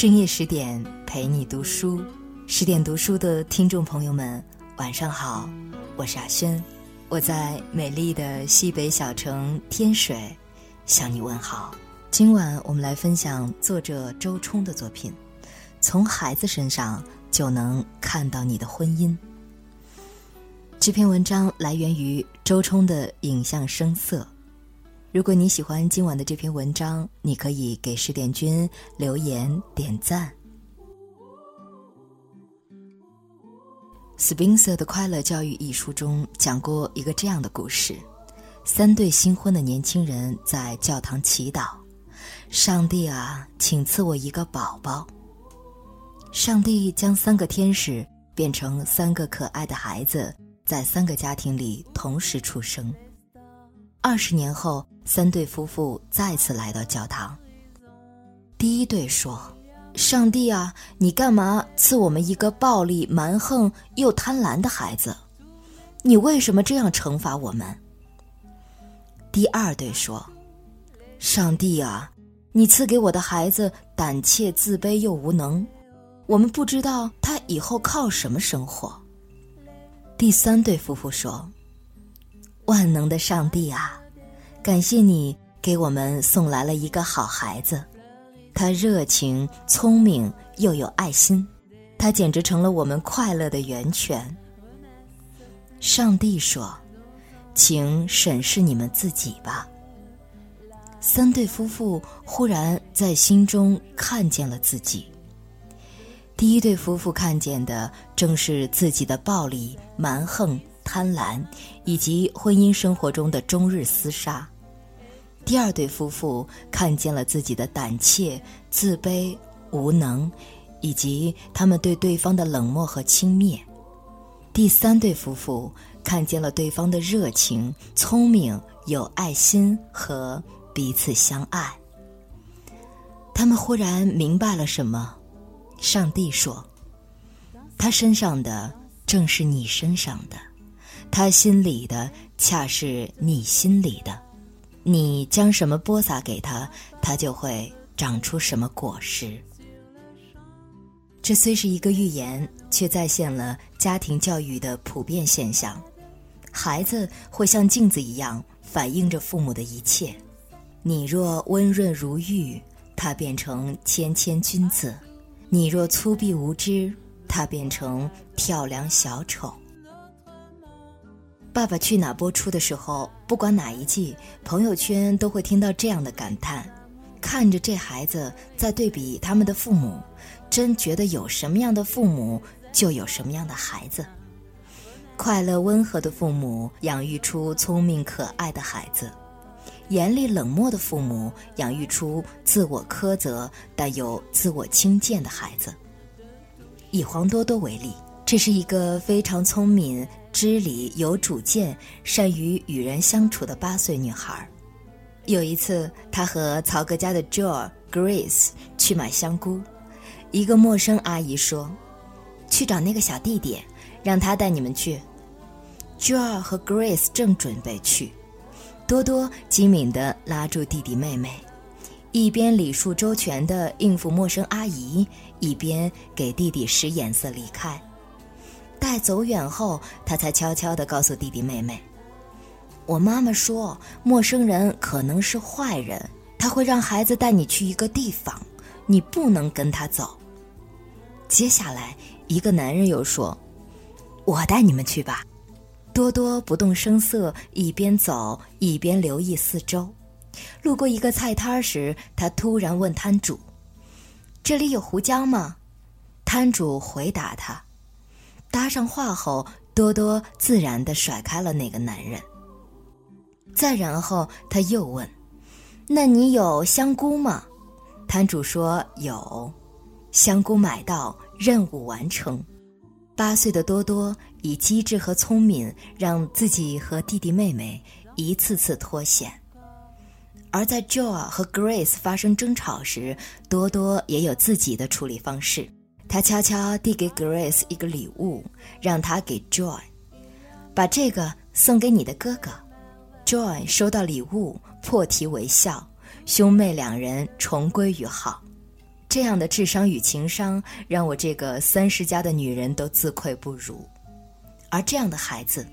深夜十点陪你读书，十点读书的听众朋友们，晚上好，我是阿轩，我在美丽的西北小城天水向你问好。今晚我们来分享作者周冲的作品，从孩子身上就能看到你的婚姻。这篇文章来源于周冲的影像声色。如果你喜欢今晚的这篇文章，你可以给十点君留言点赞。斯宾塞的《快乐教育》一书中讲过一个这样的故事：三对新婚的年轻人在教堂祈祷，上帝啊，请赐我一个宝宝。上帝将三个天使变成三个可爱的孩子，在三个家庭里同时出生。二十年后。三对夫妇再次来到教堂。第一对说：“上帝啊，你干嘛赐我们一个暴力、蛮横又贪婪的孩子？你为什么这样惩罚我们？”第二对说：“上帝啊，你赐给我的孩子胆怯、自卑又无能，我们不知道他以后靠什么生活。”第三对夫妇说：“万能的上帝啊！”感谢你给我们送来了一个好孩子，他热情、聪明又有爱心，他简直成了我们快乐的源泉。上帝说：“请审视你们自己吧。”三对夫妇忽然在心中看见了自己。第一对夫妇看见的正是自己的暴力、蛮横、贪婪，以及婚姻生活中的终日厮杀。第二对夫妇看见了自己的胆怯、自卑、无能，以及他们对对方的冷漠和轻蔑。第三对夫妇看见了对方的热情、聪明、有爱心和彼此相爱。他们忽然明白了什么？上帝说：“他身上的正是你身上的，他心里的恰是你心里的。”你将什么播撒给他，他就会长出什么果实。这虽是一个寓言，却再现了家庭教育的普遍现象。孩子会像镜子一样反映着父母的一切。你若温润如玉，他变成谦谦君子；你若粗鄙无知，他变成跳梁小丑。《爸爸去哪儿》播出的时候，不管哪一季，朋友圈都会听到这样的感叹：看着这孩子在对比他们的父母，真觉得有什么样的父母，就有什么样的孩子。快乐温和的父母养育出聪明可爱的孩子，严厉冷漠的父母养育出自我苛责但有自我轻贱的孩子。以黄多多为例，这是一个非常聪明。知理有主见、善于与人相处的八岁女孩，有一次，她和曹格家的 Joe、Grace 去买香菇，一个陌生阿姨说：“去找那个小弟弟，让他带你们去。”Joe 和 Grace 正准备去，多多机敏地拉住弟弟妹妹，一边礼数周全地应付陌生阿姨，一边给弟弟使眼色离开。待走远后，他才悄悄地告诉弟弟妹妹：“我妈妈说，陌生人可能是坏人，他会让孩子带你去一个地方，你不能跟他走。”接下来，一个男人又说：“我带你们去吧。”多多不动声色，一边走一边留意四周。路过一个菜摊时，他突然问摊主：“这里有胡椒吗？”摊主回答他。搭上话后，多多自然地甩开了那个男人。再然后，他又问：“那你有香菇吗？”摊主说：“有。”香菇买到，任务完成。八岁的多多以机智和聪明，让自己和弟弟妹妹一次次脱险。而在 Joe 和 Grace 发生争吵时，多多也有自己的处理方式。他悄悄递给 Grace 一个礼物，让他给 Joy，把这个送给你的哥哥。Joy 收到礼物，破涕为笑，兄妹两人重归于好。这样的智商与情商，让我这个三十加的女人都自愧不如。而这样的孩子，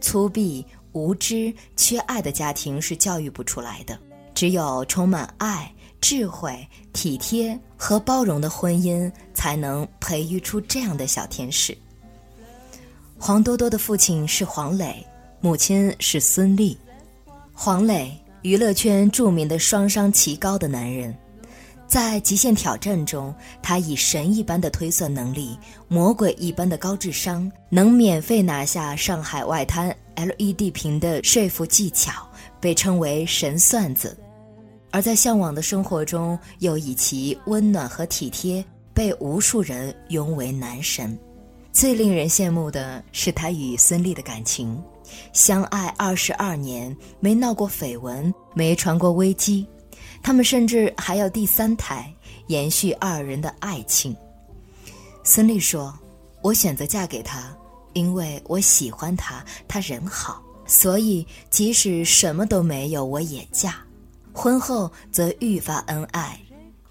粗鄙、无知、缺爱的家庭是教育不出来的。只有充满爱、智慧、体贴和包容的婚姻，才能培育出这样的小天使。黄多多的父亲是黄磊，母亲是孙俪。黄磊，娱乐圈著名的双商奇高的男人，在《极限挑战》中，他以神一般的推算能力、魔鬼一般的高智商，能免费拿下上海外滩 LED 屏的说服技巧，被称为“神算子”。而在向往的生活中，又以其温暖和体贴，被无数人拥为男神。最令人羡慕的是他与孙俪的感情，相爱二十二年，没闹过绯闻，没传过危机，他们甚至还有第三胎，延续二人的爱情。孙俪说：“我选择嫁给他，因为我喜欢他，他人好，所以即使什么都没有，我也嫁。”婚后则愈发恩爱，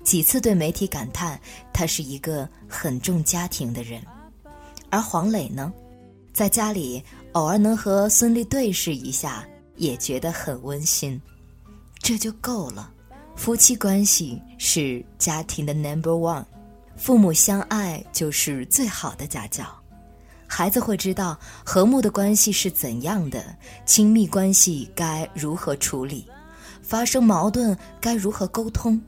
几次对媒体感叹他是一个很重家庭的人。而黄磊呢，在家里偶尔能和孙俪对视一下，也觉得很温馨，这就够了。夫妻关系是家庭的 number one，父母相爱就是最好的家教，孩子会知道和睦的关系是怎样的，亲密关系该如何处理。发生矛盾该如何沟通？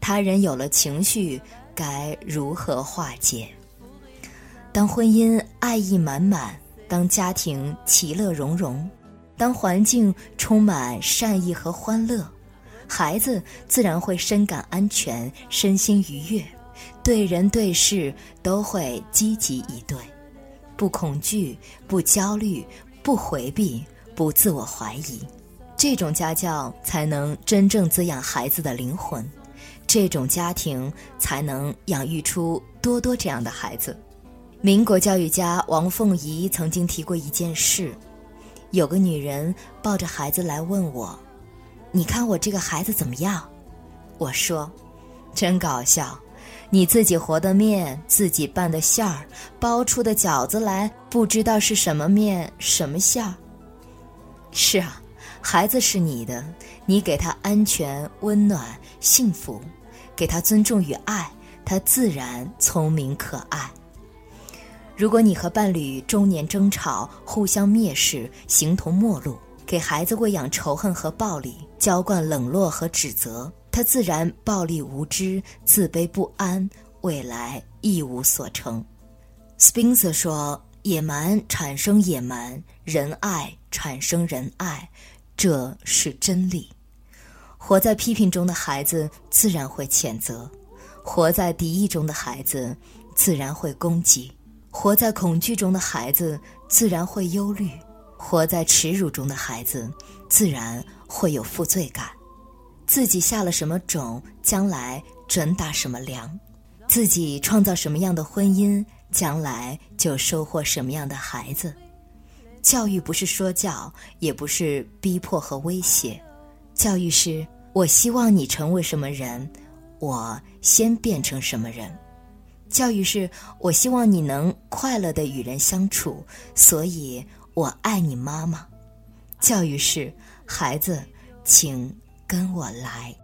他人有了情绪该如何化解？当婚姻爱意满满，当家庭其乐融融，当环境充满善意和欢乐，孩子自然会深感安全，身心愉悦，对人对事都会积极以对，不恐惧，不焦虑，不回避，不自我怀疑。这种家教才能真正滋养孩子的灵魂，这种家庭才能养育出多多这样的孩子。民国教育家王凤仪曾经提过一件事：有个女人抱着孩子来问我：“你看我这个孩子怎么样？”我说：“真搞笑，你自己和的面，自己拌的馅儿，包出的饺子来，不知道是什么面什么馅儿。”是啊。孩子是你的，你给他安全、温暖、幸福，给他尊重与爱，他自然聪明可爱。如果你和伴侣中年争吵，互相蔑视，形同陌路，给孩子喂养仇恨和暴力，浇灌冷落和指责，他自然暴力无知、自卑不安，未来一无所成。斯宾塞说：“野蛮产生野蛮，仁爱产生仁爱。”这是真理。活在批评中的孩子自然会谴责，活在敌意中的孩子自然会攻击，活在恐惧中的孩子自然会忧虑，活在耻辱中的孩子自然会有负罪感。自己下了什么种，将来准打什么粮；自己创造什么样的婚姻，将来就收获什么样的孩子。教育不是说教，也不是逼迫和威胁，教育是我希望你成为什么人，我先变成什么人。教育是我希望你能快乐的与人相处，所以我爱你妈妈。教育是孩子，请跟我来。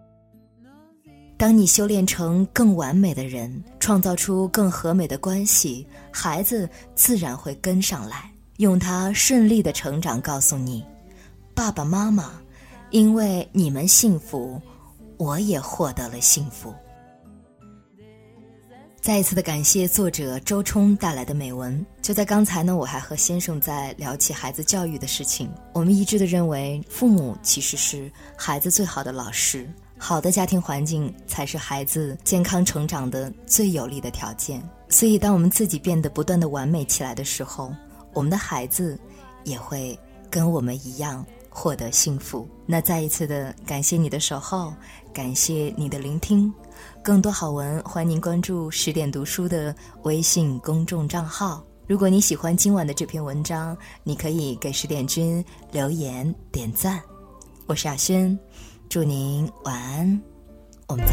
当你修炼成更完美的人，创造出更和美的关系，孩子自然会跟上来。用他顺利的成长告诉你，爸爸妈妈，因为你们幸福，我也获得了幸福。再一次的感谢作者周冲带来的美文。就在刚才呢，我还和先生在聊起孩子教育的事情。我们一致的认为，父母其实是孩子最好的老师，好的家庭环境才是孩子健康成长的最有利的条件。所以，当我们自己变得不断的完美起来的时候，我们的孩子也会跟我们一样获得幸福。那再一次的感谢你的守候，感谢你的聆听。更多好文，欢迎您关注十点读书的微信公众账号。如果你喜欢今晚的这篇文章，你可以给十点君留言点赞。我是亚轩，祝您晚安，我们再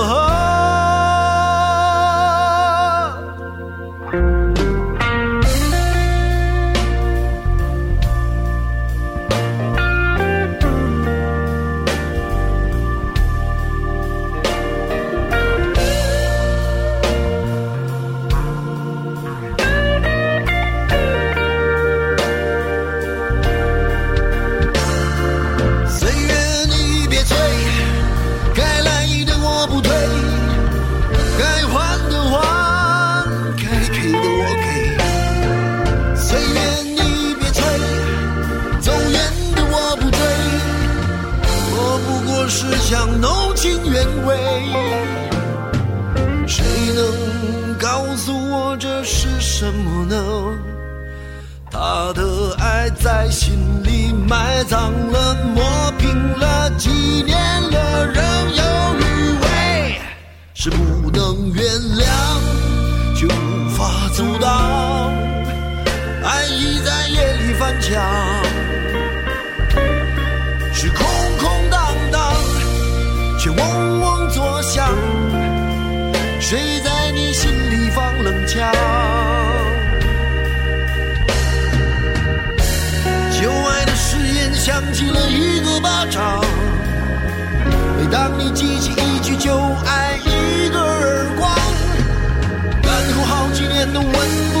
什么呢？他的爱在心里起了一个巴掌，每当你记起一句就挨，一个耳光，然后好几年都闻不